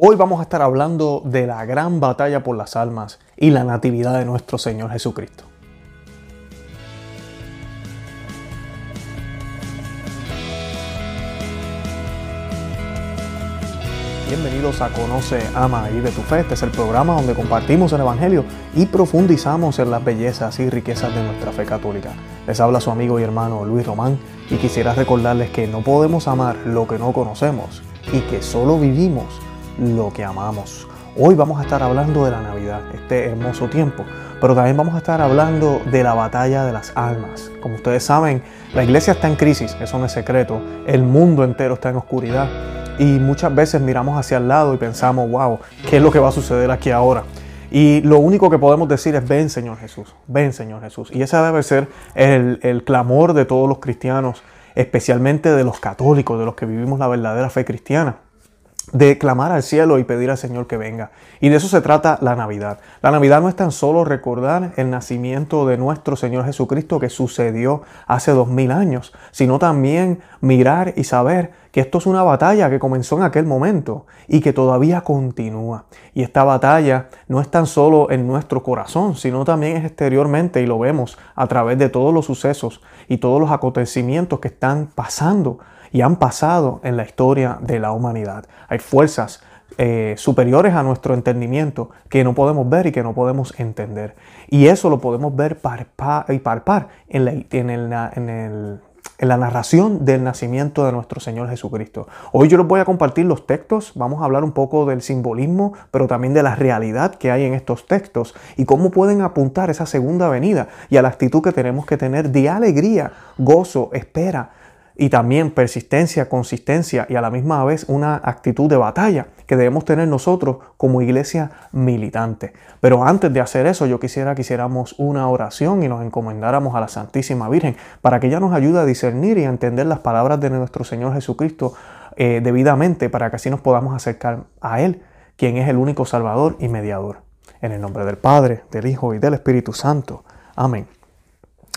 Hoy vamos a estar hablando de la gran batalla por las almas y la natividad de nuestro Señor Jesucristo. Bienvenidos a Conoce, Ama y Vive tu Fe. Este es el programa donde compartimos el Evangelio y profundizamos en las bellezas y riquezas de nuestra fe católica. Les habla su amigo y hermano Luis Román y quisiera recordarles que no podemos amar lo que no conocemos y que solo vivimos lo que amamos. Hoy vamos a estar hablando de la Navidad, este hermoso tiempo, pero también vamos a estar hablando de la batalla de las almas. Como ustedes saben, la iglesia está en crisis, eso no es secreto, el mundo entero está en oscuridad y muchas veces miramos hacia el lado y pensamos, wow, ¿qué es lo que va a suceder aquí ahora? Y lo único que podemos decir es, ven Señor Jesús, ven Señor Jesús. Y ese debe ser el, el clamor de todos los cristianos, especialmente de los católicos, de los que vivimos la verdadera fe cristiana de clamar al cielo y pedir al Señor que venga. Y de eso se trata la Navidad. La Navidad no es tan solo recordar el nacimiento de nuestro Señor Jesucristo que sucedió hace dos mil años, sino también mirar y saber que esto es una batalla que comenzó en aquel momento y que todavía continúa. Y esta batalla no es tan solo en nuestro corazón, sino también es exteriormente y lo vemos a través de todos los sucesos y todos los acontecimientos que están pasando y han pasado en la historia de la humanidad. Hay fuerzas eh, superiores a nuestro entendimiento que no podemos ver y que no podemos entender. Y eso lo podemos ver y parpar en la, en, en, la narración del nacimiento de nuestro Señor Jesucristo. Hoy yo les voy a compartir los textos, vamos a hablar un poco del simbolismo, pero también de la realidad que hay en estos textos y cómo pueden apuntar esa segunda venida y a la actitud que tenemos que tener de alegría, gozo, espera y también persistencia, consistencia y a la misma vez una actitud de batalla que debemos tener nosotros como iglesia militante. Pero antes de hacer eso, yo quisiera que hiciéramos una oración y nos encomendáramos a la Santísima Virgen para que ella nos ayude a discernir y a entender las palabras de nuestro Señor Jesucristo eh, debidamente para que así nos podamos acercar a Él, quien es el único Salvador y mediador. En el nombre del Padre, del Hijo y del Espíritu Santo. Amén.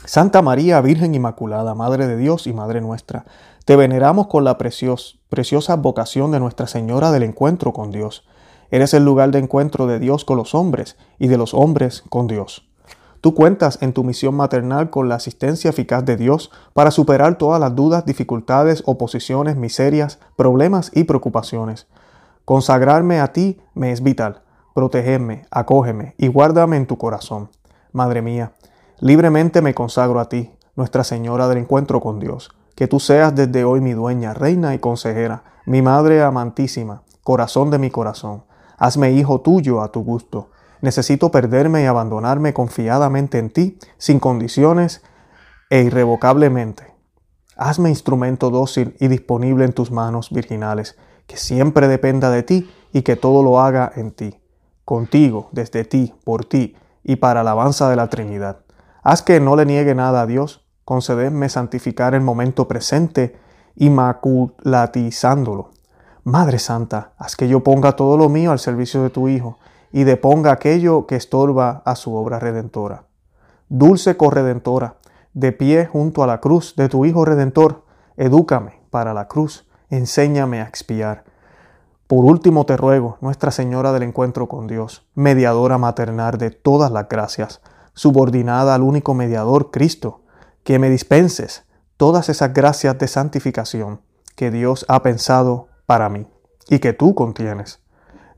Santa María, Virgen Inmaculada, Madre de Dios y Madre nuestra, te veneramos con la preciosa vocación de Nuestra Señora del encuentro con Dios. Eres el lugar de encuentro de Dios con los hombres y de los hombres con Dios. Tú cuentas en tu misión maternal con la asistencia eficaz de Dios para superar todas las dudas, dificultades, oposiciones, miserias, problemas y preocupaciones. Consagrarme a ti me es vital. Protegerme, acógeme y guárdame en tu corazón. Madre mía, Libremente me consagro a ti, Nuestra Señora del encuentro con Dios. Que tú seas desde hoy mi dueña, reina y consejera, mi madre amantísima, corazón de mi corazón. Hazme hijo tuyo a tu gusto. Necesito perderme y abandonarme confiadamente en ti, sin condiciones e irrevocablemente. Hazme instrumento dócil y disponible en tus manos virginales, que siempre dependa de ti y que todo lo haga en ti, contigo, desde ti, por ti y para alabanza de la Trinidad. Haz que no le niegue nada a Dios, concededme santificar el momento presente, inmaculatizándolo. Madre Santa, haz que yo ponga todo lo mío al servicio de tu Hijo y deponga aquello que estorba a su obra redentora. Dulce corredentora, de pie junto a la cruz de tu Hijo Redentor, edúcame para la cruz, enséñame a expiar. Por último te ruego, Nuestra Señora del Encuentro con Dios, mediadora maternal de todas las gracias, subordinada al único mediador, Cristo, que me dispenses todas esas gracias de santificación que Dios ha pensado para mí y que tú contienes.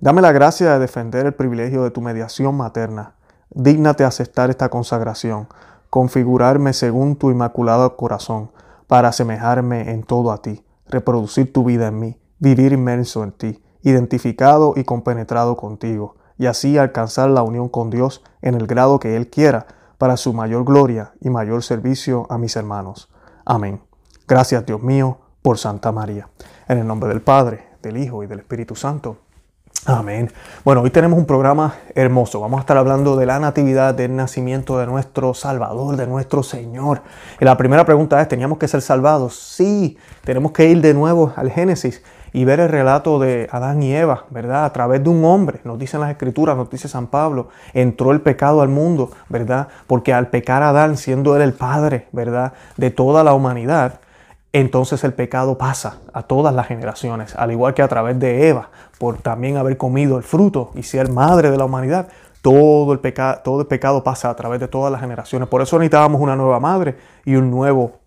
Dame la gracia de defender el privilegio de tu mediación materna. Dígnate aceptar esta consagración, configurarme según tu inmaculado corazón, para asemejarme en todo a ti, reproducir tu vida en mí, vivir inmerso en ti, identificado y compenetrado contigo, y así alcanzar la unión con Dios en el grado que Él quiera, para su mayor gloria y mayor servicio a mis hermanos. Amén. Gracias Dios mío por Santa María. En el nombre del Padre, del Hijo y del Espíritu Santo. Amén. Bueno, hoy tenemos un programa hermoso. Vamos a estar hablando de la natividad, del nacimiento de nuestro Salvador, de nuestro Señor. Y la primera pregunta es, ¿teníamos que ser salvados? Sí, tenemos que ir de nuevo al Génesis y ver el relato de Adán y Eva, ¿verdad? A través de un hombre, nos dicen las escrituras, nos dice San Pablo, entró el pecado al mundo, ¿verdad? Porque al pecar Adán, siendo él el padre, ¿verdad? De toda la humanidad, entonces el pecado pasa a todas las generaciones, al igual que a través de Eva, por también haber comido el fruto y ser madre de la humanidad. Todo el, pecado, todo el pecado pasa a través de todas las generaciones. Por eso necesitábamos una nueva madre y un nuevo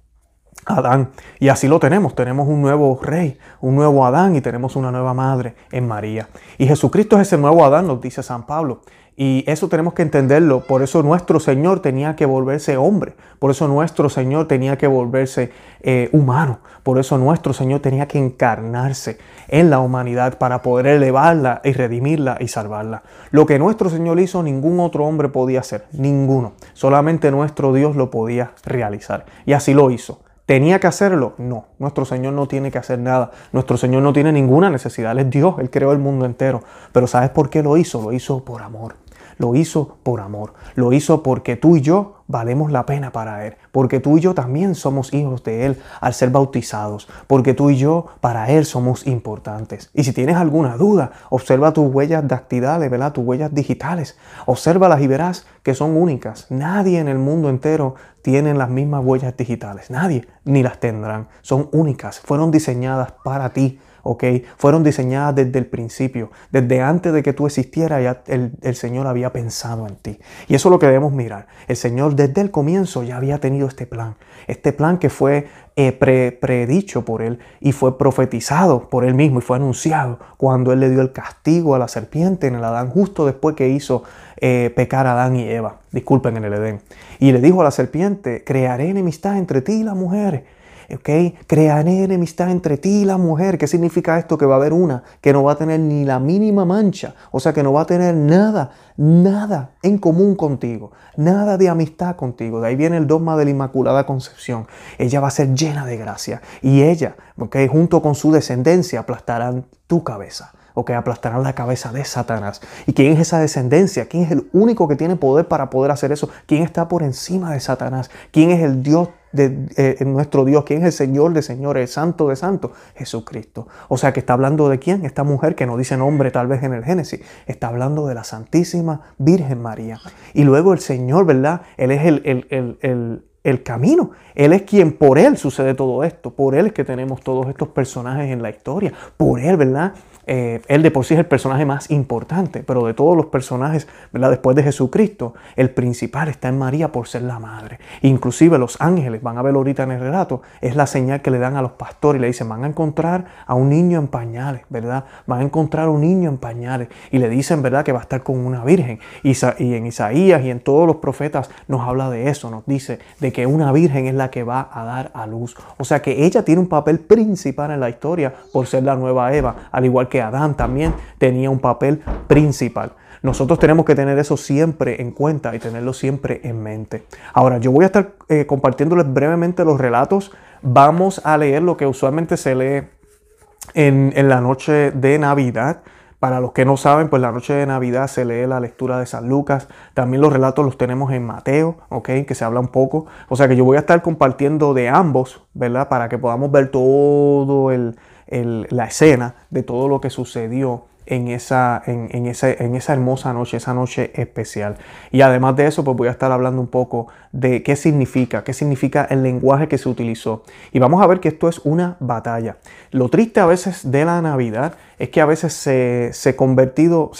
Adán. Y así lo tenemos. Tenemos un nuevo rey, un nuevo Adán y tenemos una nueva madre en María. Y Jesucristo es ese nuevo Adán, nos dice San Pablo. Y eso tenemos que entenderlo. Por eso nuestro Señor tenía que volverse hombre. Por eso nuestro Señor tenía que volverse eh, humano. Por eso nuestro Señor tenía que encarnarse en la humanidad para poder elevarla y redimirla y salvarla. Lo que nuestro Señor hizo, ningún otro hombre podía hacer. Ninguno. Solamente nuestro Dios lo podía realizar. Y así lo hizo. ¿Tenía que hacerlo? No, nuestro Señor no tiene que hacer nada. Nuestro Señor no tiene ninguna necesidad. Él es Dios, Él creó el mundo entero. Pero ¿sabes por qué lo hizo? Lo hizo por amor lo hizo por amor, lo hizo porque tú y yo valemos la pena para Él, porque tú y yo también somos hijos de Él al ser bautizados, porque tú y yo para Él somos importantes. Y si tienes alguna duda, observa tus huellas dactilares, ¿verdad? Tus huellas digitales, obsérvalas y verás que son únicas. Nadie en el mundo entero tiene las mismas huellas digitales, nadie, ni las tendrán. Son únicas, fueron diseñadas para ti ¿ok? Fueron diseñadas desde el principio, desde antes de que tú existieras, ya el, Señor había pensado en ti. Y eso es lo que debemos mirar. El Señor desde el comienzo ya había tenido este plan, este plan que fue eh, predicho por Él y fue profetizado por Él mismo y fue anunciado cuando Él le dio el castigo a la serpiente en el Adán, justo después que hizo eh, pecar a Adán y Eva, disculpen en el Edén. Y le dijo a la serpiente, crearé enemistad entre ti y la mujer ¿ok? Crearé enemistad entre ti y la mujer. ¿Qué significa esto? Que va a haber una que no va a tener ni la mínima mancha, o sea, que no va a tener nada, nada en común contigo, nada de amistad contigo. De ahí viene el dogma de la Inmaculada Concepción. Ella va a ser llena de gracia y ella, ¿ok? Junto con su descendencia aplastarán tu cabeza o que aplastarán la cabeza de Satanás. ¿Y quién es esa descendencia? ¿Quién es el único que tiene poder para poder hacer eso? ¿Quién está por encima de Satanás? ¿Quién es el Dios de eh, nuestro Dios? ¿Quién es el Señor de señores, el Santo de Santos? Jesucristo. O sea que está hablando de quién? Esta mujer que no dice nombre tal vez en el Génesis. Está hablando de la Santísima Virgen María. Y luego el Señor, ¿verdad? Él es el, el, el el camino. Él es quien por Él sucede todo esto. Por Él es que tenemos todos estos personajes en la historia. Por Él, ¿verdad? Eh, él de por sí es el personaje más importante, pero de todos los personajes, ¿verdad? después de Jesucristo, el principal está en María por ser la madre. Inclusive los ángeles, van a ver ahorita en el relato, es la señal que le dan a los pastores y le dicen, van a encontrar a un niño en pañales, ¿verdad? Van a encontrar a un niño en pañales y le dicen, ¿verdad? Que va a estar con una virgen. Y en Isaías y en todos los profetas nos habla de eso, nos dice de que una virgen es la que va a dar a luz. O sea que ella tiene un papel principal en la historia por ser la nueva Eva, al igual que Adán también tenía un papel principal. Nosotros tenemos que tener eso siempre en cuenta y tenerlo siempre en mente. Ahora, yo voy a estar eh, compartiéndoles brevemente los relatos. Vamos a leer lo que usualmente se lee en, la noche de Navidad. Para los que no saben, pues la noche de Navidad se lee la lectura de San Lucas. También los relatos los tenemos en Mateo, ¿ok? Que se habla un poco. O sea que yo voy a estar compartiendo de ambos, ¿verdad? Para que podamos ver todo el, la escena de todo lo que sucedió en esa, en, en, en, esa hermosa noche, esa noche especial. Y además de eso, pues voy a estar hablando un poco de qué significa, qué significa el lenguaje que se utilizó. Y vamos a ver que esto es una batalla. Lo triste a veces de la Navidad es que a veces se, se ha convertido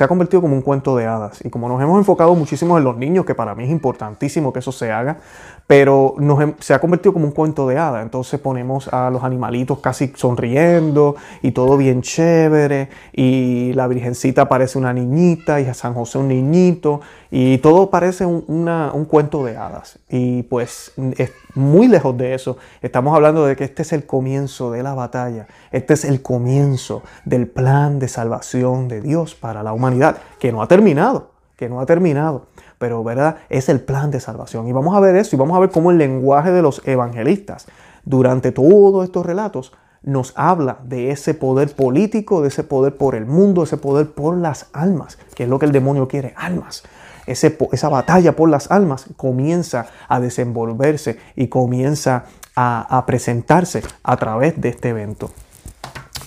como un cuento de hadas. Y como nos hemos enfocado muchísimo en los niños, que para mí es importantísimo que eso se haga, pero se ha convertido como un cuento de hadas. Entonces ponemos a los animalitos casi sonriendo y todo bien chévere, y la Virgencita parece una niñita y a San José un niñito, y todo parece un, un cuento de hadas. Y pues es muy lejos de eso. Estamos hablando de que este es el comienzo de la batalla, este es el comienzo del plan de salvación de Dios para la humanidad, que no ha terminado, que no ha terminado pero ¿verdad? Es el plan de salvación. Y vamos a ver eso y vamos a ver cómo el lenguaje de los evangelistas durante todos estos relatos nos habla de ese poder político, de ese poder por el mundo, ese poder por las almas, que es lo que el demonio quiere, almas. esa batalla por las almas comienza a desenvolverse y comienza a, presentarse a través de este evento.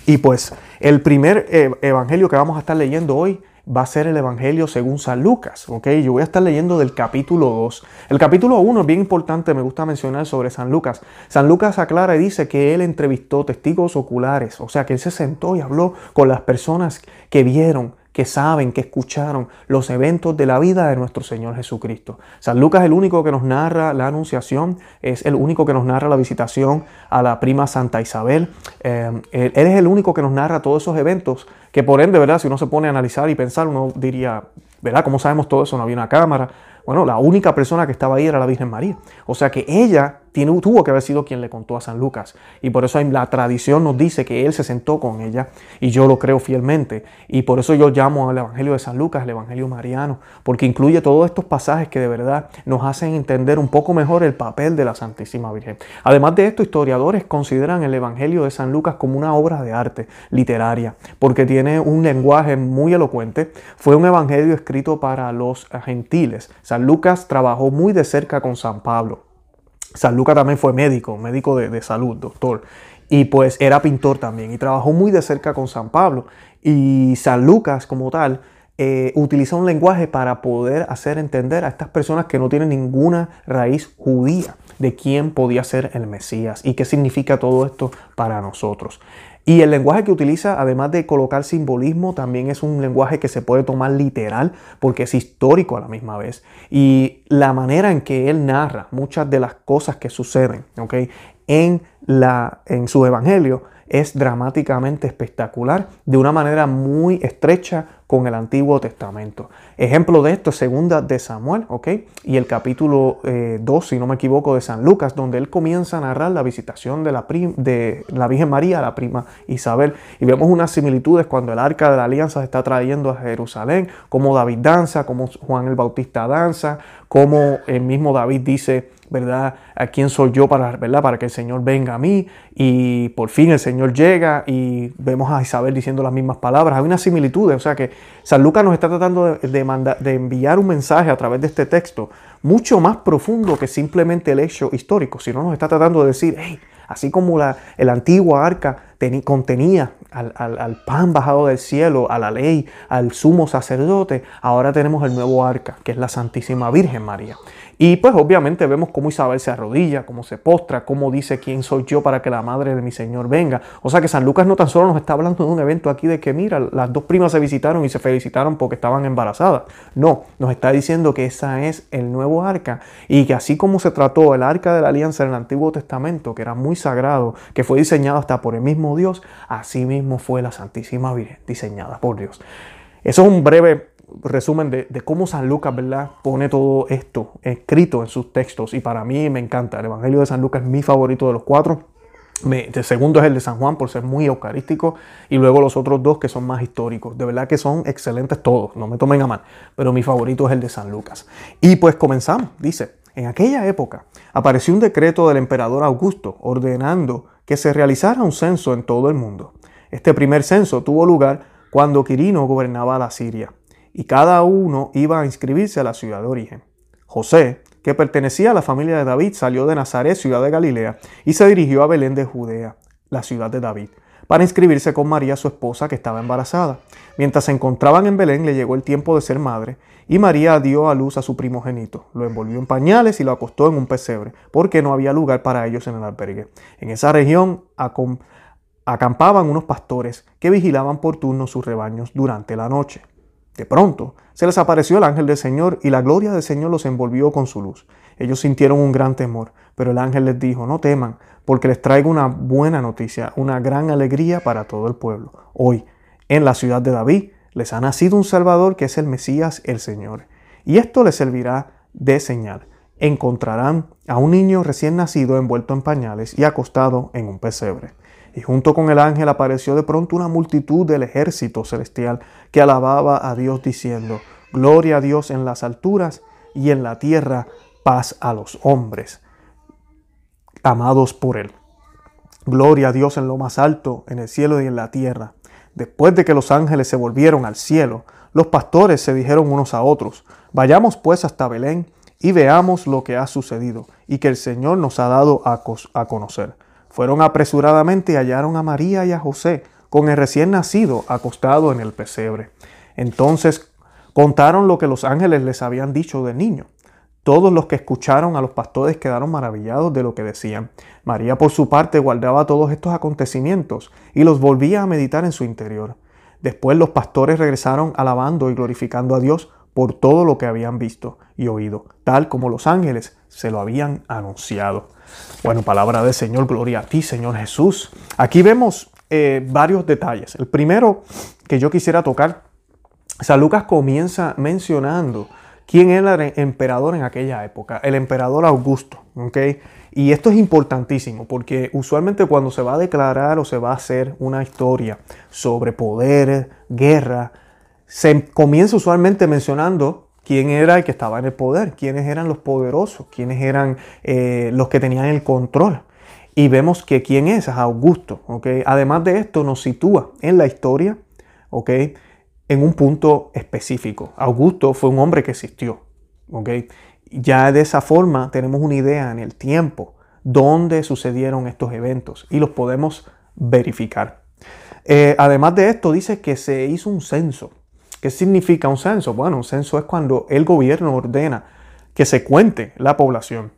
Y pues el primer evangelio que vamos a estar leyendo hoy va a ser el Evangelio según San Lucas. ¿ok? Yo voy a estar leyendo del capítulo 2. El capítulo 1 es bien importante, me gusta mencionar sobre San Lucas. San Lucas aclara y dice que él entrevistó testigos oculares, o sea, que él se sentó y habló con las personas que vieron que saben, que escucharon los eventos de la vida de nuestro Señor Jesucristo. San Lucas es el único que nos narra la anunciación, es el único que nos narra la visitación a la prima Santa Isabel. Eh, él es el único que nos narra todos esos eventos que por ende, ¿verdad? Si uno se pone a analizar y pensar, uno diría, ¿verdad? ¿Cómo sabemos todo eso? No había una cámara, bueno, la única persona que estaba ahí era la Virgen María. O sea que ella tuvo que haber sido quien le contó a San Lucas. Y por eso la tradición nos dice que él se sentó con ella. Y yo lo creo fielmente. Y por eso yo llamo al Evangelio de San Lucas el Evangelio mariano. Porque incluye todos estos pasajes que de verdad nos hacen entender un poco mejor el papel de la Santísima Virgen. Además de esto, historiadores consideran el Evangelio de San Lucas como una obra de arte literaria. Porque tiene un lenguaje muy elocuente. Fue un Evangelio escrito para los gentiles. San Lucas trabajó muy de cerca con San Pablo. San Lucas también fue médico, médico de, salud, doctor. Y pues era pintor también y trabajó muy de cerca con San Pablo. Y San Lucas como tal eh, utiliza un lenguaje para poder hacer entender a estas personas que no tienen ninguna raíz judía de quién podía ser el Mesías y qué significa todo esto para nosotros. Y el lenguaje que utiliza, además de colocar simbolismo, también es un lenguaje que se puede tomar literal porque es histórico a la misma vez. Y la manera en que él narra muchas de las cosas que suceden en, la, en su evangelio es dramáticamente espectacular, de una manera muy estrecha con el Antiguo Testamento. Ejemplo de esto es segunda de Samuel, ¿ok? Y el capítulo 2, eh, si no me equivoco, de San Lucas, donde él comienza a narrar la visitación de la, de la Virgen María, la prima Isabel. Y vemos unas similitudes cuando el arca de la alianza se está trayendo a Jerusalén, como David danza, como Juan el Bautista danza, como el mismo David dice, ¿verdad? ¿A quién soy yo para, ¿verdad? para que el Señor venga a mí? Y por fin el Señor llega y vemos a Isabel diciendo las mismas palabras. Hay una similitud, o sea que San Lucas nos está tratando de, de enviar un mensaje a través de este texto mucho más profundo que simplemente el hecho histórico, sino nos está tratando de decir, hey, así como la, el antigua arca contenía al, al, pan bajado del cielo, a la ley, al sumo sacerdote, ahora tenemos el nuevo arca, que es la Santísima Virgen María. Y pues obviamente vemos cómo Isabel se arrodilla, cómo se postra, cómo dice quién soy yo para que la madre de mi Señor venga. O sea que San Lucas no tan solo nos está hablando de un evento aquí de que mira, las dos primas se visitaron y se felicitaron porque estaban embarazadas. No, nos está diciendo que esa es el nuevo arca y que así como se trató el arca de la alianza en el Antiguo Testamento, que era muy sagrado, que fue diseñado hasta por el mismo Dios, así mismo fue la Santísima Virgen diseñada por Dios. Eso es un breve resumen de, cómo San Lucas, ¿verdad? Pone todo esto escrito en sus textos y para mí me encanta. El Evangelio de San Lucas es mi favorito de los cuatro. el segundo es el de San Juan por ser muy eucarístico y luego los otros dos que son más históricos. De verdad que son excelentes todos, no me tomen a mal, pero mi favorito es el de San Lucas. Y pues comenzamos, dice, en aquella época apareció un decreto del emperador Augusto ordenando que se realizara un censo en todo el mundo. Este primer censo tuvo lugar cuando Quirino gobernaba la Siria y cada uno iba a inscribirse a la ciudad de origen. José, que pertenecía a la familia de David, salió de Nazaret, ciudad de Galilea, y se dirigió a Belén de Judea, la ciudad de David, para inscribirse con María, su esposa, que estaba embarazada. Mientras se encontraban en Belén, le llegó el tiempo de ser madre, y María dio a luz a su primogénito, lo envolvió en pañales y lo acostó en un pesebre, porque no había lugar para ellos en el albergue. En esa región acampaban unos pastores que vigilaban por turno sus rebaños durante la noche. De pronto se les apareció el ángel del Señor y la gloria del Señor los envolvió con su luz. Ellos sintieron un gran temor, pero el ángel les dijo, no teman, porque les traigo una buena noticia, una gran alegría para todo el pueblo. Hoy, en la ciudad de David, les ha nacido un Salvador que es el Mesías, el Señor. Y esto les servirá de señal. Encontrarán a un niño recién nacido envuelto en pañales y acostado en un pesebre y junto con el ángel apareció de pronto una multitud del ejército celestial que alababa a Dios diciendo, Gloria a Dios en las alturas y en la tierra paz a los hombres, amados por Él. Gloria a Dios en lo más alto, en el cielo y en la tierra. Después de que los ángeles se volvieron al cielo, los pastores se dijeron unos a otros, Vayamos pues hasta Belén y veamos lo que ha sucedido y que el Señor nos ha dado a, conocer. Fueron apresuradamente y hallaron a María y a José con el recién nacido acostado en el pesebre. Entonces contaron lo que los ángeles les habían dicho del niño. Todos los que escucharon a los pastores quedaron maravillados de lo que decían. María por su parte guardaba todos estos acontecimientos y los volvía a meditar en su interior. Después los pastores regresaron alabando y glorificando a Dios por todo lo que habían visto y oído, tal como los ángeles se lo habían anunciado. Bueno, palabra del Señor, gloria a ti, Señor Jesús. Aquí vemos eh, varios detalles. El primero que yo quisiera tocar, San Lucas comienza mencionando quién era el emperador en aquella época, el emperador Augusto. Y esto es importantísimo porque usualmente cuando se va a declarar o se va a hacer una historia sobre poder, guerra, se comienza usualmente mencionando quién era el que estaba en el poder, quiénes eran los poderosos, quiénes eran eh, los que tenían el control. Y vemos que quién es, es Augusto. ¿okay? Además de esto, nos sitúa en la historia ¿okay? en un punto específico. Augusto fue un hombre que existió. ¿okay? Ya de esa forma tenemos una idea en el tiempo dónde sucedieron estos eventos y los podemos verificar. Eh, además de esto, dice que se hizo un censo. ¿Qué significa un censo? Bueno, un censo es cuando el gobierno ordena que se cuente la población.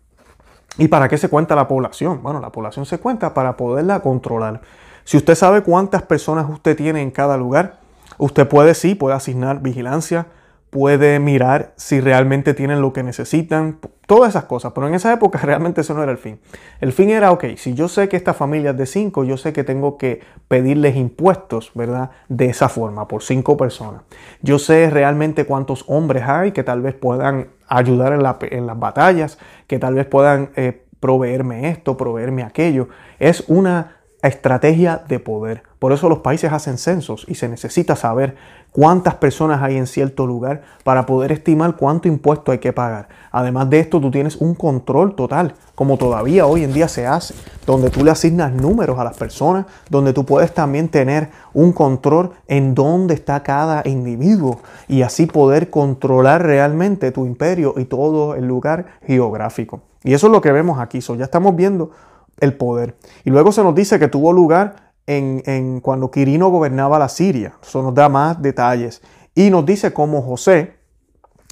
¿Y para qué se cuenta la población? Bueno, la población se cuenta para poderla controlar. Si usted sabe cuántas personas usted tiene en cada lugar, Usted puede, sí, puede asignar vigilancia, puede mirar si realmente tienen lo que necesitan, todas esas cosas, pero en esa época realmente eso no era el fin. El fin era, ok, si yo sé que esta familia es de cinco, yo sé que tengo que pedirles impuestos, ¿verdad? De esa forma, por cinco personas. Yo sé realmente cuántos hombres hay que tal vez puedan ayudar en, las batallas, que tal vez puedan eh, proveerme esto, proveerme aquello. Es una estrategia de poder. Por eso los países hacen censos y se necesita saber cuántas personas hay en cierto lugar para poder estimar cuánto impuesto hay que pagar. Además de esto, tú tienes un control total, como todavía hoy en día se hace, donde tú le asignas números a las personas, donde tú puedes también tener un control en dónde está cada individuo y así poder controlar realmente tu imperio y todo el lugar geográfico. Y eso es lo que vemos aquí. ya estamos viendo el poder. Y luego se nos dice que tuvo lugar en, cuando Quirino gobernaba la Siria. Eso nos da más detalles. Y nos dice cómo José,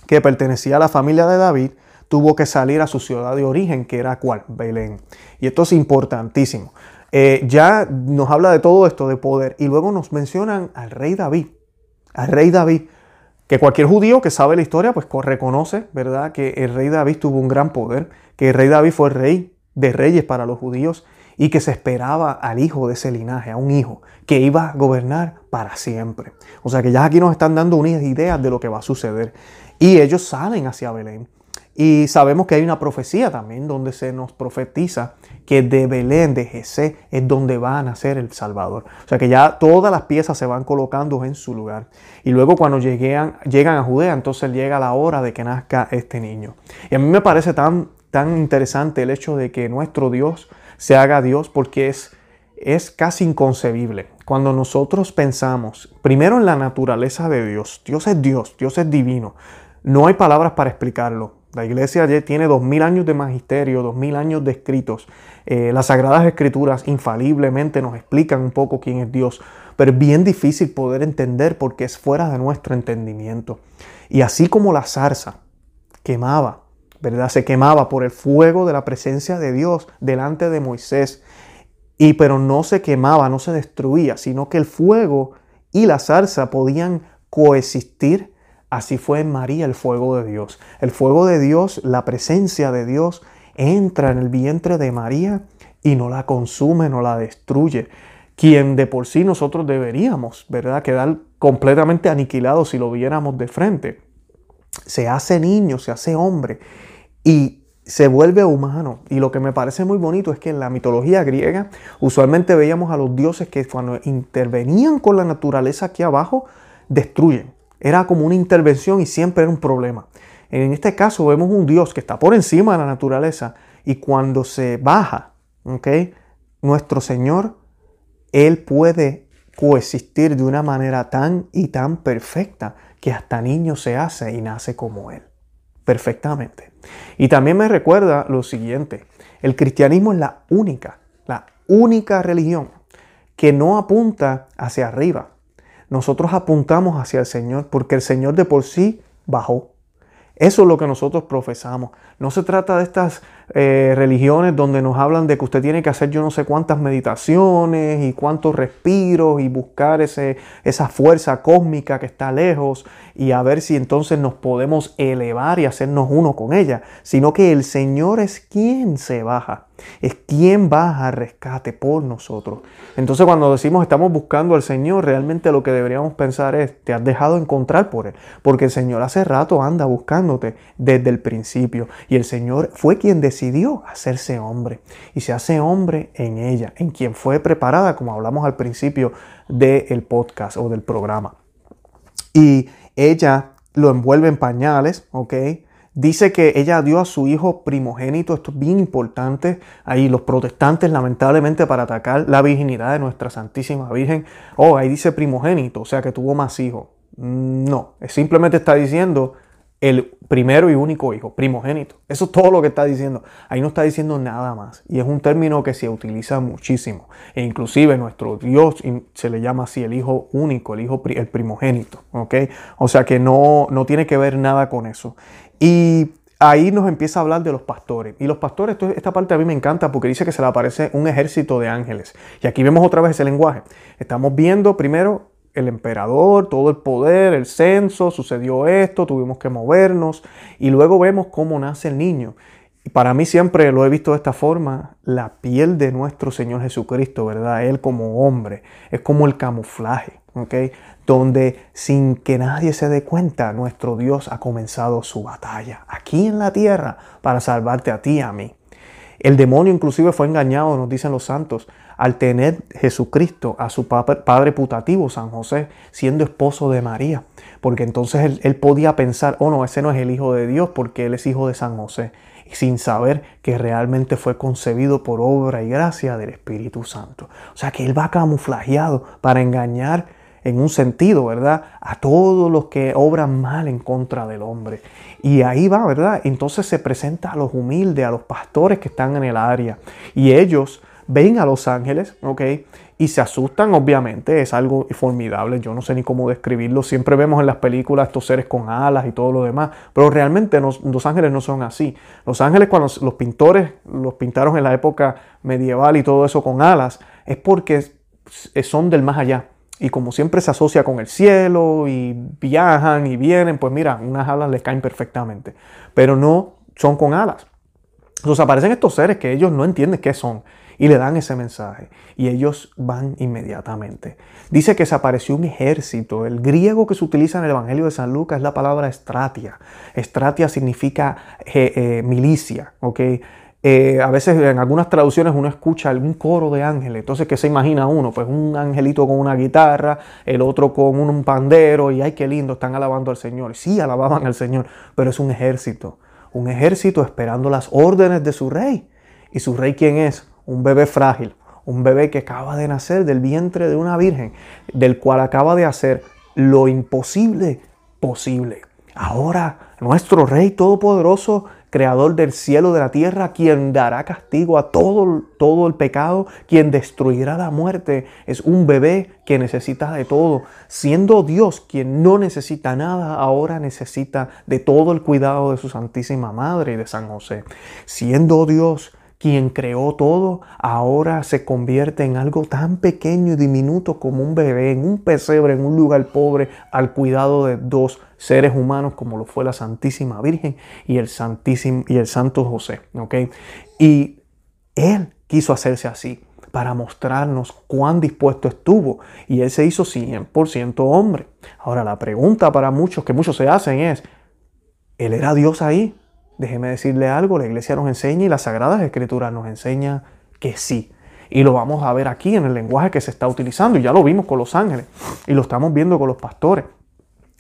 que pertenecía a la familia de David, tuvo que salir a su ciudad de origen, que era cuál? Belén. Y esto es importantísimo. Eh, ya nos habla de todo esto de poder y luego nos mencionan al rey David. Al rey David, que cualquier judío que sabe la historia, pues reconoce, ¿verdad? Que el rey David tuvo un gran poder, que el rey David fue rey de reyes para los judíos y que se esperaba al hijo de ese linaje, a un hijo que iba a gobernar para siempre. O sea que ya aquí nos están dando unas ideas de lo que va a suceder. Y ellos salen hacia Belén. Y sabemos que hay una profecía también donde se nos profetiza que de Belén, de Jesé, es donde va a nacer el Salvador. O sea que ya todas las piezas se van colocando en su lugar. Y luego cuando llegan, llegan a Judea, entonces llega la hora de que nazca este niño. Y a mí me parece tan tan interesante el hecho de que nuestro Dios se haga Dios porque es, es casi inconcebible. Cuando nosotros pensamos primero en la naturaleza de Dios, Dios es Dios, Dios es divino, no hay palabras para explicarlo. La iglesia ya tiene dos mil años de magisterio, dos mil años de escritos. Eh, las sagradas escrituras infaliblemente nos explican un poco quién es Dios, pero es bien difícil poder entender porque es fuera de nuestro entendimiento. Y así como la zarza quemaba ¿verdad? Se quemaba por el fuego de la presencia de Dios delante de Moisés. Y pero no se quemaba, no se destruía, sino que el fuego y la zarza podían coexistir. Así fue en María el fuego de Dios. El fuego de Dios, la presencia de Dios, entra en el vientre de María y no la consume, no la destruye. Quien de por sí nosotros deberíamos, ¿verdad?, quedar completamente aniquilados si lo viéramos de frente. Se hace niño, se hace hombre y se vuelve humano. Y lo que me parece muy bonito es que en la mitología griega usualmente veíamos a los dioses que cuando intervenían con la naturaleza aquí abajo, destruyen. Era como una intervención y siempre era un problema. En este caso vemos un dios que está por encima de la naturaleza y cuando se baja, nuestro Señor, Él puede coexistir de una manera tan y tan perfecta que hasta niño se hace y nace como Él perfectamente. Y también me recuerda lo siguiente, el cristianismo es la única, la única religión que no apunta hacia arriba, nosotros apuntamos hacia el Señor porque el Señor de por sí bajó. Eso es lo que nosotros profesamos. No se trata de estas eh, religiones donde nos hablan de que usted tiene que hacer yo no sé cuántas meditaciones y cuántos respiros y buscar ese, esa fuerza cósmica que está lejos y a ver si entonces nos podemos elevar y hacernos uno con ella, sino que el Señor es quien se baja, es quien baja al rescate por nosotros. Entonces cuando decimos estamos buscando al Señor, realmente lo que deberíamos pensar es, te has dejado encontrar por Él, porque el Señor hace rato anda buscándote desde el principio y el Señor fue quien decidió hacerse hombre y se hace hombre en ella, en quien fue preparada, como hablamos al principio del podcast o del programa. Y ella lo envuelve en pañales, ¿ok? Dice que ella dio a su hijo primogénito, esto es bien importante, ahí los protestantes lamentablemente para atacar la virginidad de nuestra Santísima Virgen, oh, ahí dice primogénito, o sea que tuvo más hijos. No, simplemente está diciendo el primero y único hijo, primogénito. Eso es todo lo que está diciendo. Ahí no está diciendo nada más. Y es un término que se utiliza muchísimo. E inclusive nuestro Dios se le llama así el hijo único, el hijo el primogénito. ¿ok? O sea que no, no tiene que ver nada con eso. Y ahí nos empieza a hablar de los pastores. Y los pastores, esta parte a mí me encanta porque dice que se le aparece un ejército de ángeles. Y aquí vemos otra vez ese lenguaje. Estamos viendo primero el emperador, todo el poder, el censo, sucedió esto, tuvimos que movernos y luego vemos cómo nace el niño. Y para mí siempre lo he visto de esta forma, la piel de nuestro Señor Jesucristo, ¿verdad? Él como hombre, es como el camuflaje, ¿ok? Donde sin que nadie se dé cuenta, nuestro Dios ha comenzado su batalla aquí en la tierra para salvarte a ti y a mí. El demonio inclusive fue engañado, nos dicen los santos, al tener Jesucristo a su padre putativo, San José, siendo esposo de María. Porque entonces él, podía pensar, oh no, ese no es el Hijo de Dios porque él es hijo de San José. sin saber que realmente fue concebido por obra y gracia del Espíritu Santo. O sea que él va camuflajeado para engañar en un sentido, ¿verdad? A todos los que obran mal en contra del hombre. Y ahí va, ¿verdad? Entonces se presenta a los humildes, a los pastores que están en el área. Y ellos ven a los ángeles, ¿ok? Y se asustan, obviamente, es algo formidable, yo no sé ni cómo describirlo, siempre vemos en las películas estos seres con alas y todo lo demás, pero realmente los ángeles no son así. Los ángeles cuando los pintores los pintaron en la época medieval y todo eso con alas, es porque son del más allá. Y como siempre se asocia con el cielo y viajan y vienen, pues mira, unas alas les caen perfectamente. Pero no son con alas. Entonces aparecen estos seres que ellos no entienden qué son y le dan ese mensaje y ellos van inmediatamente. Dice que se apareció un ejército. El griego que se utiliza en el Evangelio de San Lucas es la palabra estratia. Estratia significa eh, eh, milicia, ¿ok? Eh, a veces en algunas traducciones uno escucha algún coro de ángeles. Entonces, ¿qué se imagina uno? Pues un angelito con una guitarra, el otro con un pandero y ay, qué lindo, están alabando al Señor. Sí, alababan al Señor, pero es un ejército. Un ejército esperando las órdenes de su rey. ¿Y su rey quién es? Un bebé frágil, un bebé que acaba de nacer del vientre de una virgen, del cual acaba de hacer lo imposible posible. Ahora, nuestro Rey Todopoderoso, Creador del cielo y de la tierra, quien dará castigo a todo, todo el pecado, quien destruirá la muerte, es un bebé que necesita de todo. Siendo Dios quien no necesita nada, ahora necesita de todo el cuidado de su Santísima Madre y de San José. Siendo Dios quien creó todo, ahora se convierte en algo tan pequeño y diminuto como un bebé, en un pesebre, en un lugar pobre, al cuidado de dos seres humanos como lo fue la Santísima Virgen y el, Santísimo, y el Santo José. ¿okay? Y Él quiso hacerse así para mostrarnos cuán dispuesto estuvo y Él se hizo 100% hombre. Ahora la pregunta para muchos, que muchos se hacen es, ¿Él era Dios ahí? Déjeme decirle algo, la iglesia nos enseña y las sagradas escrituras nos enseña que sí. Y lo vamos a ver aquí en el lenguaje que se está utilizando. Y ya lo vimos con los ángeles y lo estamos viendo con los pastores.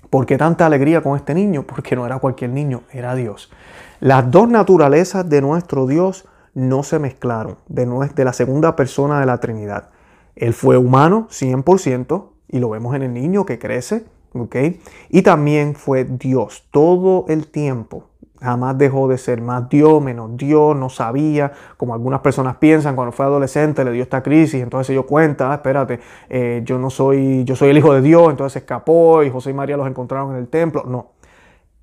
¿Por qué tanta alegría con este niño? Porque no era cualquier niño, era Dios. Las dos naturalezas de nuestro Dios no se mezclaron, de, de la segunda persona de la Trinidad. Él fue humano 100% y lo vemos en el niño que crece, ¿ok? Y también fue Dios todo el tiempo Jamás dejó de ser más Dios, menos Dios, no sabía, como algunas personas piensan, cuando fue adolescente le dio esta crisis, entonces se dio cuenta, ah, espérate, eh, yo no soy, yo soy el hijo de Dios, entonces escapó y José y María los encontraron en el templo. No,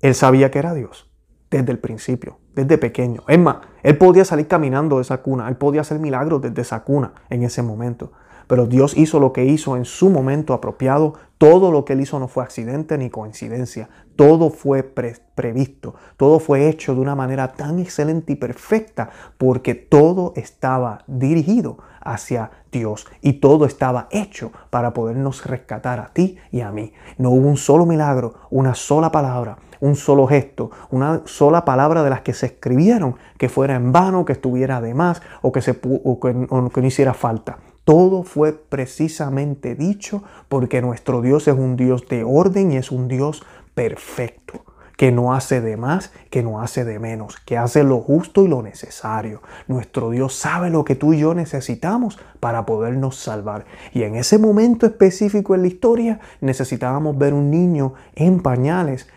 él sabía que era Dios desde el principio, desde pequeño. Es más, él podía salir caminando de esa cuna, él podía hacer milagros desde esa cuna en ese momento. Pero Dios hizo lo que hizo en su momento apropiado. Todo lo que él hizo no fue accidente ni coincidencia. Todo fue previsto. Todo fue hecho de una manera tan excelente y perfecta porque todo estaba dirigido hacia Dios y todo estaba hecho para podernos rescatar a ti y a mí. No hubo un solo milagro, una sola palabra, un solo gesto, una sola palabra de las que se escribieron que fuera en vano, que estuviera de más o que, se, o que no hiciera falta. Todo fue precisamente dicho porque nuestro Dios es un Dios de orden y es un Dios perfecto, que no hace de más, que no hace de menos, que hace lo justo y lo necesario. Nuestro Dios sabe lo que tú y yo necesitamos para podernos salvar. Y en ese momento específico en la historia necesitábamos ver un niño en pañales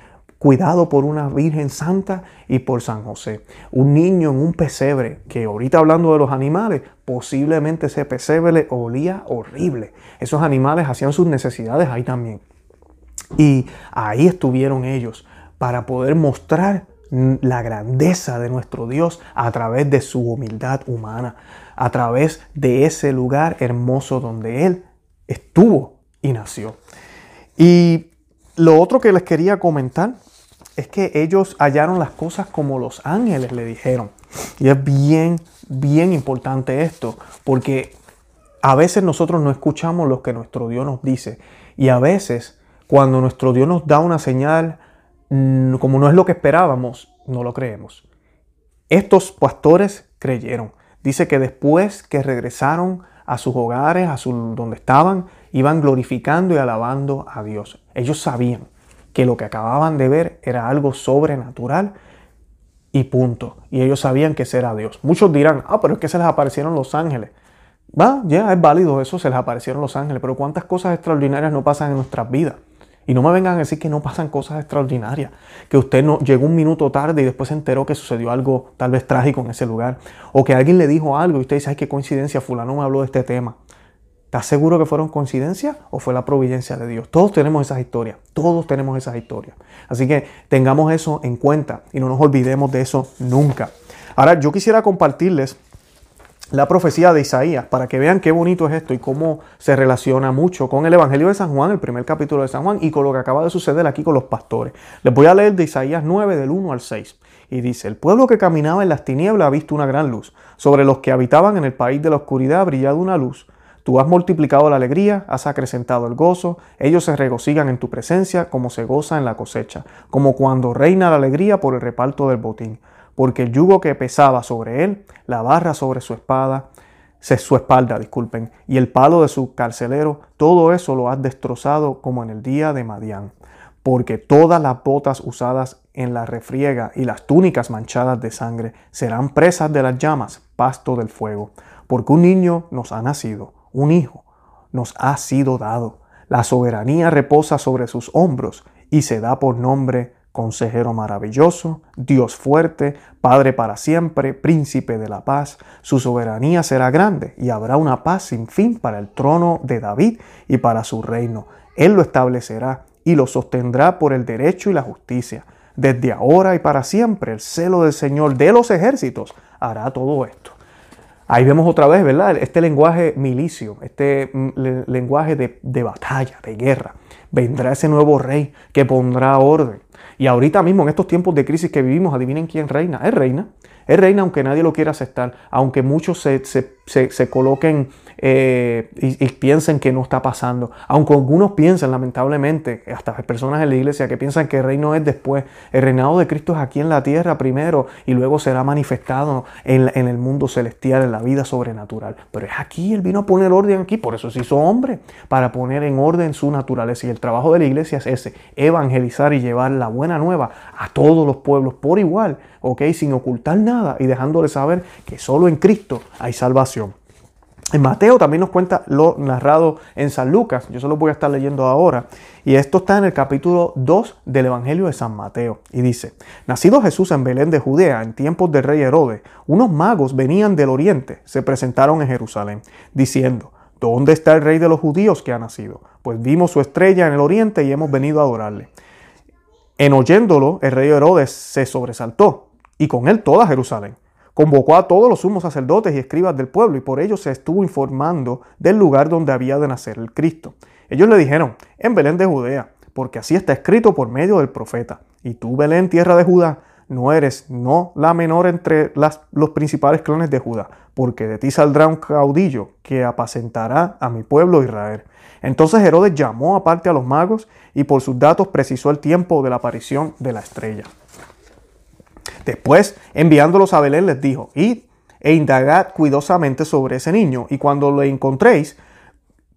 cuidado por una Virgen Santa y por San José. Un niño en un pesebre, que ahorita hablando de los animales, posiblemente ese pesebre olía horrible. Esos animales hacían sus necesidades ahí también. Y ahí estuvieron ellos para poder mostrar la grandeza de nuestro Dios a través de su humildad humana, a través de ese lugar hermoso donde Él estuvo y nació. Y lo otro que les quería comentar es que ellos hallaron las cosas como los ángeles le dijeron. Y es bien, bien importante esto, porque a veces nosotros no escuchamos lo que nuestro Dios nos dice. Y a veces, cuando nuestro Dios nos da una señal, mm, como no es lo que esperábamos, no lo creemos. Estos pastores creyeron. Dice que después que regresaron a sus hogares, a su, donde estaban, iban glorificando y alabando a Dios. Ellos sabían que lo que acababan de ver era algo sobrenatural y punto. Y ellos sabían que ese era Dios. Muchos dirán, ah, pero es que se les aparecieron los ángeles. Va, ya es válido eso, se les aparecieron los ángeles, pero ¿cuántas cosas extraordinarias no pasan en nuestras vidas? Y no me vengan a decir que no pasan cosas extraordinarias, que usted no llegó un minuto tarde y después se enteró que sucedió algo tal vez trágico en ese lugar, o que alguien le dijo algo y usted dice, ay, qué coincidencia, fulano me habló de este tema. ¿Estás seguro que fueron coincidencias o fue la providencia de Dios? Todos tenemos esas historias, todos tenemos esas historias. Así que tengamos eso en cuenta y no nos olvidemos de eso nunca. Ahora, yo quisiera compartirles la profecía de Isaías para que vean qué bonito es esto y cómo se relaciona mucho con el Evangelio de San Juan, el primer capítulo de San Juan, y con lo que acaba de suceder aquí con los pastores. Les voy a leer de Isaías 9 del 1 al 6. Y dice, el pueblo que caminaba en las tinieblas ha visto una gran luz. Sobre los que habitaban en el país de la oscuridad ha brillado una luz. Tú has multiplicado la alegría, has acrecentado el gozo, ellos se regocijan en tu presencia como se goza en la cosecha, como cuando reina la alegría por el reparto del botín, porque el yugo que pesaba sobre él, la barra sobre su espada, su espalda, disculpen, y el palo de su carcelero, todo eso lo has destrozado como en el día de Madián, porque todas las botas usadas en la refriega y las túnicas manchadas de sangre serán presas de las llamas, pasto del fuego, porque un niño nos ha nacido un hijo nos ha sido dado. La soberanía reposa sobre sus hombros y se da por nombre Consejero maravilloso, Dios fuerte, Padre para siempre, Príncipe de la paz. Su soberanía será grande y habrá una paz sin fin para el trono de David y para su reino. Él lo establecerá y lo sostendrá por el derecho y la justicia. Desde ahora y para siempre el celo del Señor de los ejércitos hará todo esto. Ahí vemos otra vez, ¿verdad? Este lenguaje milicio, este mm, lenguaje de, batalla, de guerra. Vendrá ese nuevo rey que pondrá orden. Y ahorita mismo, en estos tiempos de crisis que vivimos, adivinen quién reina. Es reina. Es reina aunque nadie lo quiera aceptar, aunque muchos se, coloquen eh, y, piensen que no está pasando. Aunque algunos piensen, lamentablemente, hasta personas en la iglesia que piensan que el reino es después. El reinado de Cristo es aquí en la tierra primero y luego será manifestado en, en el mundo celestial, en la vida sobrenatural. Pero es aquí, Él vino a poner orden aquí, por eso se hizo hombre, para poner en orden su naturaleza. Y el trabajo de la iglesia es ese, evangelizar y llevar la buena nueva a todos los pueblos por igual, ¿ok? Sin ocultar nada y dejándole saber que solo en Cristo hay salvación. En Mateo también nos cuenta lo narrado en San Lucas, yo se lo voy a estar leyendo ahora, y esto está en el capítulo 2 del Evangelio de San Mateo, y dice, Nacido Jesús en Belén de Judea en tiempos del rey Herodes, unos magos venían del oriente, se presentaron en Jerusalén, diciendo, ¿dónde está el rey de los judíos que ha nacido? Pues vimos su estrella en el oriente y hemos venido a adorarle. En oyéndolo, el rey Herodes se sobresaltó, y con él toda Jerusalén Convocó a todos los sumos sacerdotes y escribas del pueblo y por ello se estuvo informando del lugar donde había de nacer el Cristo. Ellos le dijeron, en Belén de Judea, porque así está escrito por medio del profeta. Y tú, Belén, tierra de Judá, no eres no la menor entre los principales clones de Judá, porque de ti saldrá un caudillo que apacentará a mi pueblo Israel. Entonces Herodes llamó aparte a los magos y por sus datos precisó el tiempo de la aparición de la estrella. Después, enviándolos a Belén, les dijo, id e indagad cuidadosamente sobre ese niño, y cuando lo encontréis,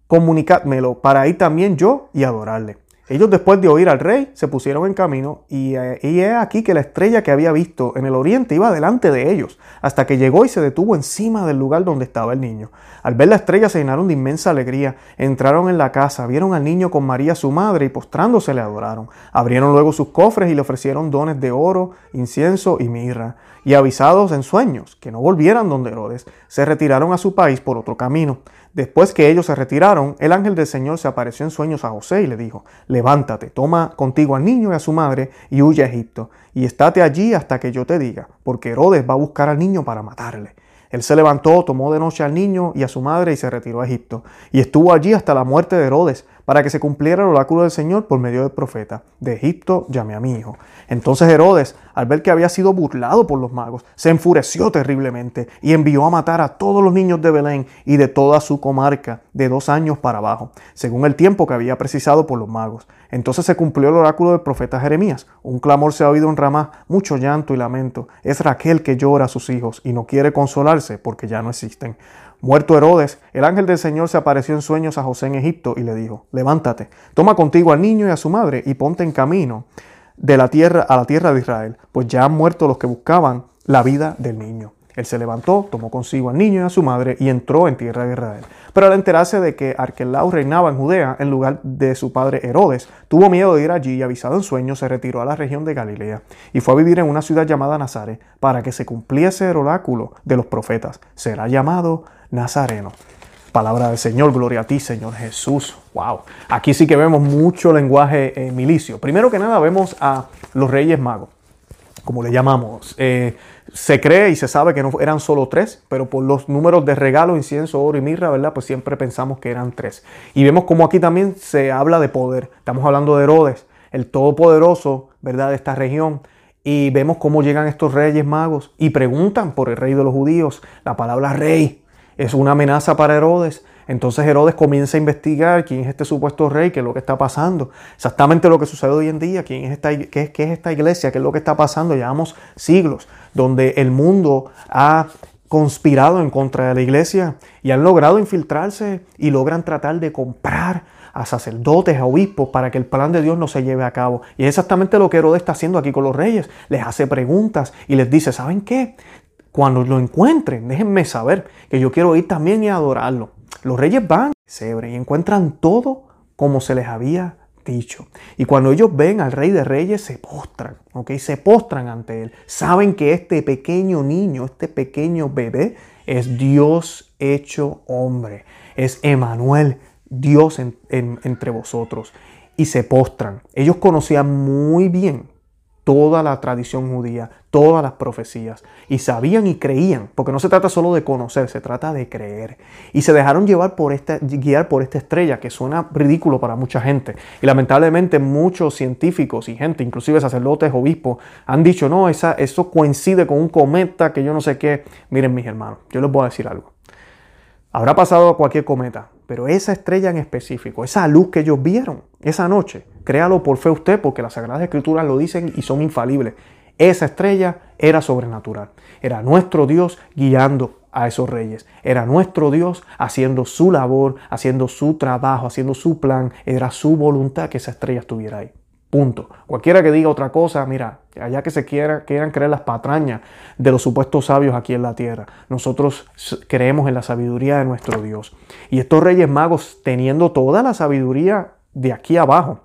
comunicádmelo para ir también yo y adorarle. Ellos después de oír al rey se pusieron en camino y, eh, y he aquí que la estrella que había visto en el oriente iba delante de ellos, hasta que llegó y se detuvo encima del lugar donde estaba el niño. Al ver la estrella se llenaron de inmensa alegría, entraron en la casa, vieron al niño con María su madre y postrándose le adoraron. Abrieron luego sus cofres y le ofrecieron dones de oro, incienso y mirra. Y avisados en sueños que no volvieran donde Herodes, se retiraron a su país por otro camino. Después que ellos se retiraron, el ángel del Señor se apareció en sueños a José y le dijo, levántate, toma contigo al niño y a su madre y huye a Egipto, y estate allí hasta que yo te diga, porque Herodes va a buscar al niño para matarle. Él se levantó, tomó de noche al niño y a su madre y se retiró a Egipto, y estuvo allí hasta la muerte de Herodes, para que se cumpliera el oráculo del Señor por medio del profeta. De Egipto llamé a mi hijo. Entonces Herodes, al ver que había sido burlado por los magos, se enfureció terriblemente y envió a matar a todos los niños de Belén y de toda su comarca, de dos años para abajo, según el tiempo que había precisado por los magos. Entonces se cumplió el oráculo del profeta Jeremías. Un clamor se ha oído en Ramá, mucho llanto y lamento. Es Raquel que llora a sus hijos y no quiere consolarse porque ya no existen. Muerto Herodes, el ángel del Señor se apareció en sueños a José en Egipto y le dijo, levántate, toma contigo al niño y a su madre y ponte en camino de la tierra a la tierra de Israel, pues ya han muerto los que buscaban la vida del niño. Él se levantó, tomó consigo al niño y a su madre y entró en tierra de Israel. Pero al enterarse de que Arquelau reinaba en Judea en lugar de su padre Herodes, tuvo miedo de ir allí y avisado en sueños se retiró a la región de Galilea y fue a vivir en una ciudad llamada Nazaret para que se cumpliese el oráculo de los profetas. Será llamado Nazareno. Palabra del Señor, gloria a ti, Señor Jesús. Wow. Aquí sí que vemos mucho lenguaje eh, milicio. Primero que nada, vemos a los reyes magos, como le llamamos. Eh, se cree y se sabe que no eran solo tres, pero por los números de regalo, incienso, oro y mirra, ¿verdad? Pues siempre pensamos que eran tres. Y vemos como aquí también se habla de poder. Estamos hablando de Herodes, el todopoderoso, ¿verdad? De esta región. Y vemos cómo llegan estos reyes magos y preguntan por el rey de los judíos. La palabra rey es una amenaza para Herodes. Entonces Herodes comienza a investigar quién es este supuesto rey, qué es lo que está pasando. Exactamente lo que sucede hoy en día, quién es esta, qué, qué es esta iglesia, qué es lo que está pasando. Llevamos siglos donde el mundo ha conspirado en contra de la iglesia y han logrado infiltrarse y logran tratar de comprar a sacerdotes, a obispos, para que el plan de Dios no se lleve a cabo. Y es exactamente lo que Herodes está haciendo aquí con los reyes. Les hace preguntas y les dice, ¿saben qué? Cuando lo encuentren, déjenme saber que yo quiero ir también y adorarlo. Los reyes van a y encuentran todo como se les había dicho. Y cuando ellos ven al rey de reyes, se postran, ¿ok? Se postran ante él. Saben que este pequeño niño, este pequeño bebé, es Dios hecho hombre. Es Emanuel, Dios entre vosotros. Y se postran. Ellos conocían muy bien toda la tradición judía, todas las profecías, y sabían y creían, porque no se trata solo de conocer, se trata de creer. Y se dejaron llevar por esta, guiar por esta estrella, que suena ridículo para mucha gente. Y lamentablemente muchos científicos y gente, inclusive sacerdotes, obispos, han dicho, no, esa, eso coincide con un cometa que yo no sé qué. Miren mis hermanos, yo les voy a decir algo. Habrá pasado cualquier cometa, pero esa estrella en específico, esa luz que ellos vieron esa noche, créalo por fe usted, porque las Sagradas Escrituras lo dicen y son infalibles. Esa estrella era sobrenatural. Era nuestro Dios guiando a esos reyes. Era nuestro Dios haciendo su labor, haciendo su trabajo, haciendo su plan. Era su voluntad que esa estrella estuviera ahí. Punto. Cualquiera que diga otra cosa, mira, allá que se quiera, quieran creer las patrañas de los supuestos sabios aquí en la tierra. Nosotros creemos en la sabiduría de nuestro Dios. Y estos reyes magos, teniendo toda la sabiduría de aquí abajo,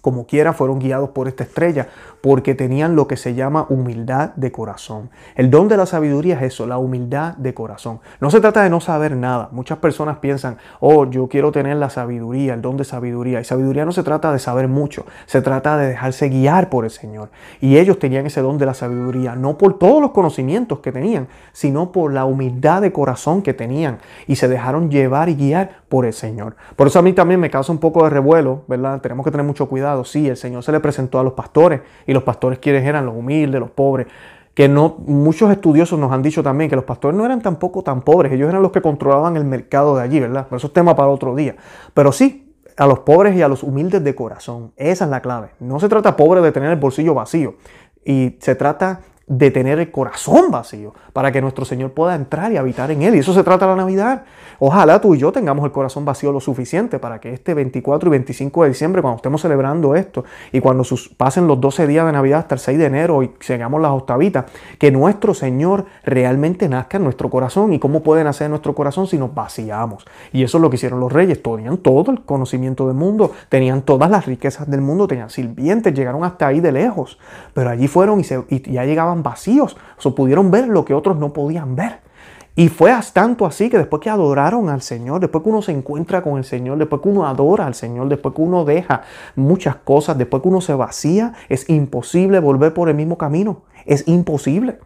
como quiera fueron guiados por esta estrella, porque tenían lo que se llama humildad de corazón. El don de la sabiduría es eso, la humildad de corazón. No se trata de no saber nada. Muchas personas piensan, oh, yo quiero tener la sabiduría, el don de sabiduría. Y sabiduría no se trata de saber mucho, se trata de dejarse guiar por el Señor. Y ellos tenían ese don de la sabiduría, no por todos los conocimientos que tenían, sino por la humildad de corazón que tenían. Y se dejaron llevar y guiar por el Señor. Por eso a mí también me causa un poco de revuelo, ¿verdad? Tenemos que tener mucho cuidado. Sí, el Señor se le presentó a los pastores y los pastores quienes eran los humildes, los pobres, que no muchos estudiosos nos han dicho también que los pastores no eran tampoco tan pobres, ellos eran los que controlaban el mercado de allí, ¿verdad? Pero eso es tema para otro día. Pero sí, a los pobres y a los humildes de corazón, esa es la clave. No se trata pobre de tener el bolsillo vacío y se trata de tener el corazón vacío para que nuestro Señor pueda entrar y habitar en él. Y eso se trata la Navidad. Ojalá tú y yo tengamos el corazón vacío lo suficiente para que este 24 y 25 de diciembre, cuando estemos celebrando esto y cuando pasen los 12 días de Navidad hasta el 6 de enero y sigamos las octavitas, que nuestro Señor realmente nazca en nuestro corazón. ¿Y cómo puede nacer nuestro corazón si nos vaciamos? Y eso es lo que hicieron los reyes. Tenían todo el conocimiento del mundo, tenían todas las riquezas del mundo, tenían sirvientes, llegaron hasta ahí de lejos. Pero allí fueron y, y ya llegaban vacíos, o pudieron ver lo que otros no podían ver. Y fue tanto así que después que adoraron al Señor, después que uno se encuentra con el Señor, después que uno adora al Señor, después que uno deja muchas cosas, después que uno se vacía, es imposible volver por el mismo camino. Es imposible.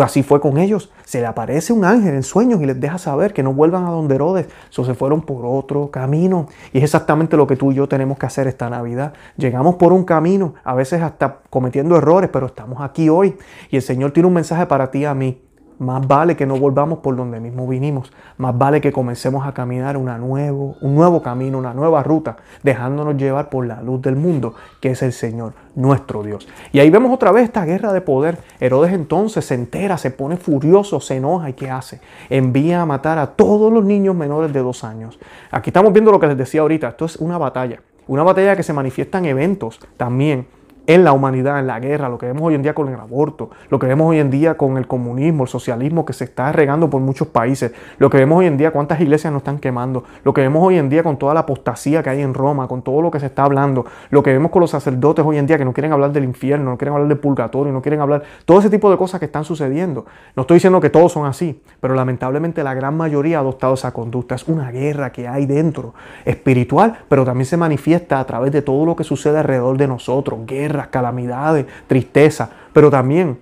Así fue con ellos. Se le aparece un ángel en sueños y les deja saber que no vuelvan a donde Herodes. So, se fueron por otro camino. Y es exactamente lo que tú y yo tenemos que hacer esta Navidad. Llegamos por un camino, a veces hasta cometiendo errores, pero estamos aquí hoy. Y el Señor tiene un mensaje para ti y a mí. Más vale que no volvamos por donde mismo vinimos. Más vale que comencemos a caminar una nuevo, un nuevo camino, una nueva ruta, dejándonos llevar por la luz del mundo, que es el Señor, nuestro Dios. Y ahí vemos otra vez esta guerra de poder. Herodes entonces se entera, se pone furioso, se enoja y ¿qué hace? Envía a matar a todos los niños menores de dos años. Aquí estamos viendo lo que les decía ahorita. Esto es una batalla. Una batalla que se manifiesta en eventos también en la humanidad, en la guerra, lo que vemos hoy en día con el aborto, lo que vemos hoy en día con el comunismo, el socialismo que se está regando por muchos países, lo que vemos hoy en día cuántas iglesias nos están quemando, lo que vemos hoy en día con toda la apostasía que hay en Roma, con todo lo que se está hablando, lo que vemos con los sacerdotes hoy en día que no quieren hablar del infierno, no quieren hablar del purgatorio, no quieren hablar, todo ese tipo de cosas que están sucediendo. No estoy diciendo que todos son así, pero lamentablemente la gran mayoría ha adoptado esa conducta. Es una guerra que hay dentro, espiritual, pero también se manifiesta a través de todo lo que sucede alrededor de nosotros, guerra calamidades, tristeza, pero también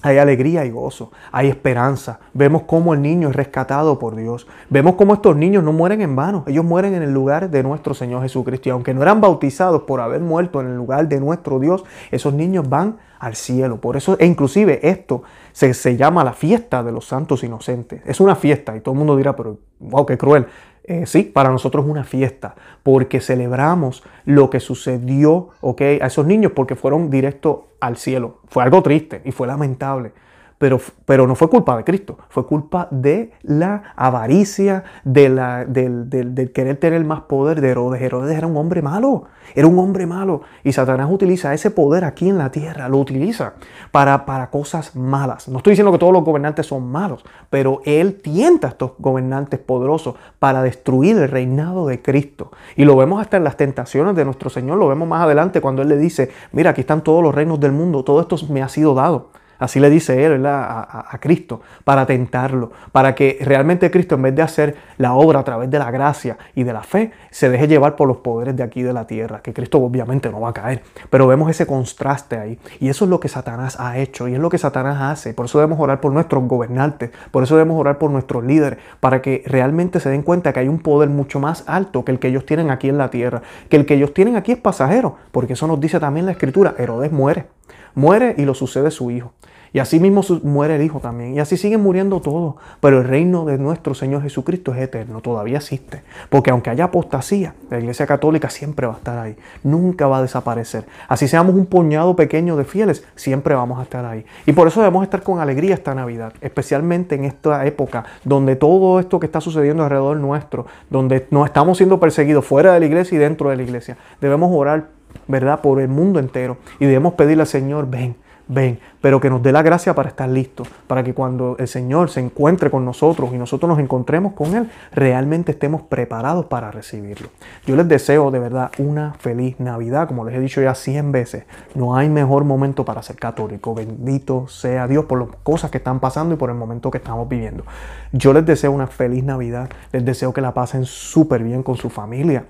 hay alegría y gozo, hay esperanza. Vemos cómo el niño es rescatado por Dios. Vemos cómo estos niños no mueren en vano, ellos mueren en el lugar de nuestro Señor Jesucristo. Y aunque no eran bautizados por haber muerto en el lugar de nuestro Dios, esos niños van al cielo. Por eso, e inclusive esto se, se llama la fiesta de los santos inocentes. Es una fiesta y todo el mundo dirá, pero wow, qué cruel. Eh, sí, para nosotros es una fiesta, porque celebramos lo que sucedió a esos niños, porque fueron directo al cielo. Fue algo triste y fue lamentable. Pero, pero, no fue culpa de Cristo, fue culpa de la avaricia, de la, del, querer tener más poder de Herodes. Herodes era un hombre malo, era un hombre malo. Y Satanás utiliza ese poder aquí en la tierra, lo utiliza para, para cosas malas. No estoy diciendo que todos los gobernantes son malos, pero él tienta a estos gobernantes poderosos para destruir el reinado de Cristo. Y lo vemos hasta en las tentaciones de nuestro Señor, lo vemos más adelante cuando Él le dice, mira, aquí están todos los reinos del mundo, todo esto me ha sido dado. Así le dice él A, Cristo, para tentarlo, para que realmente Cristo, en vez de hacer la obra a través de la gracia y de la fe, se deje llevar por los poderes de aquí de la tierra, que Cristo obviamente no va a caer. Pero vemos ese contraste ahí. Y eso es lo que Satanás ha hecho y es lo que Satanás hace. Por eso debemos orar por nuestros gobernantes, por eso debemos orar por nuestros líderes, para que realmente se den cuenta que hay un poder mucho más alto que el que ellos tienen aquí en la tierra, que el que ellos tienen aquí es pasajero, porque eso nos dice también la escritura, Herodes muere muere y lo sucede su hijo. Y así mismo muere el Hijo también. Y así siguen muriendo todos. Pero el reino de nuestro Señor Jesucristo es eterno, todavía existe. Porque aunque haya apostasía, la Iglesia Católica siempre va a estar ahí. Nunca va a desaparecer. Así seamos un puñado pequeño de fieles, siempre vamos a estar ahí. Y por eso debemos estar con alegría esta Navidad. Especialmente en esta época donde todo esto que está sucediendo alrededor nuestro, donde no estamos siendo perseguidos fuera de la iglesia y dentro de la iglesia. Debemos orar ¿verdad? Por el mundo entero. Y debemos pedirle al Señor, ven, ven, pero que nos dé la gracia para estar listos, para que cuando el Señor se encuentre con nosotros y nosotros nos encontremos con Él, realmente estemos preparados para recibirlo. Yo les deseo de verdad una feliz Navidad, como les he dicho ya cien veces, no hay mejor momento para ser católico, bendito sea Dios por las cosas que están pasando y por el momento que estamos viviendo. Yo les deseo una feliz Navidad, les deseo que la pasen súper bien con su familia,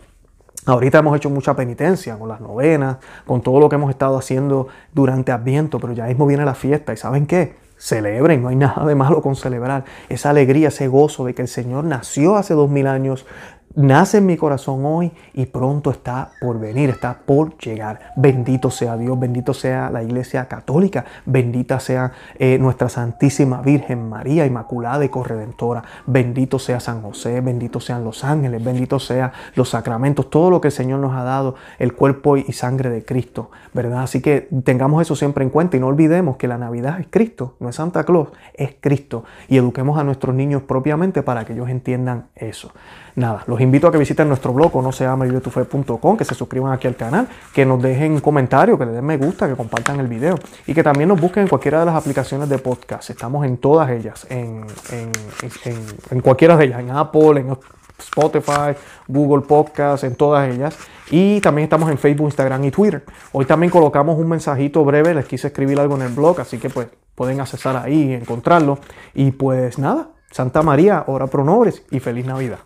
Ahorita hemos hecho mucha penitencia con las novenas, con todo lo que hemos estado haciendo durante Adviento, pero ya mismo viene la fiesta y ¿saben qué? Celebren, no hay nada de malo con celebrar. Esa alegría, ese gozo de que el Señor nació hace dos mil años, nace en mi corazón hoy y pronto está por venir, está por llegar. Bendito sea Dios, bendito sea la Iglesia Católica, bendita sea eh, nuestra Santísima Virgen María, Inmaculada y Corredentora, bendito sea San José, bendito sean los ángeles, bendito sea los sacramentos, todo lo que el Señor nos ha dado, el cuerpo y sangre de Cristo, ¿verdad? Así que tengamos eso siempre en cuenta y no olvidemos que la Navidad es Cristo, no es Santa Claus, es Cristo y eduquemos a nuestros niños propiamente para que ellos entiendan eso. Nada, los invito a que visiten nuestro blog o no se llama que se suscriban aquí al canal, que nos dejen un comentario, que le den me gusta, que compartan el video y que también nos busquen en cualquiera de las aplicaciones de podcast. Estamos en todas ellas, en, en, cualquiera de ellas, en Apple, en Spotify, Google Podcast, en todas ellas. Y también estamos en Facebook, Instagram y Twitter. Hoy también colocamos un mensajito breve, les quise escribir algo en el blog, así que pues pueden accesar ahí y encontrarlo. Y pues nada, Santa María, ora pro nobres y feliz Navidad.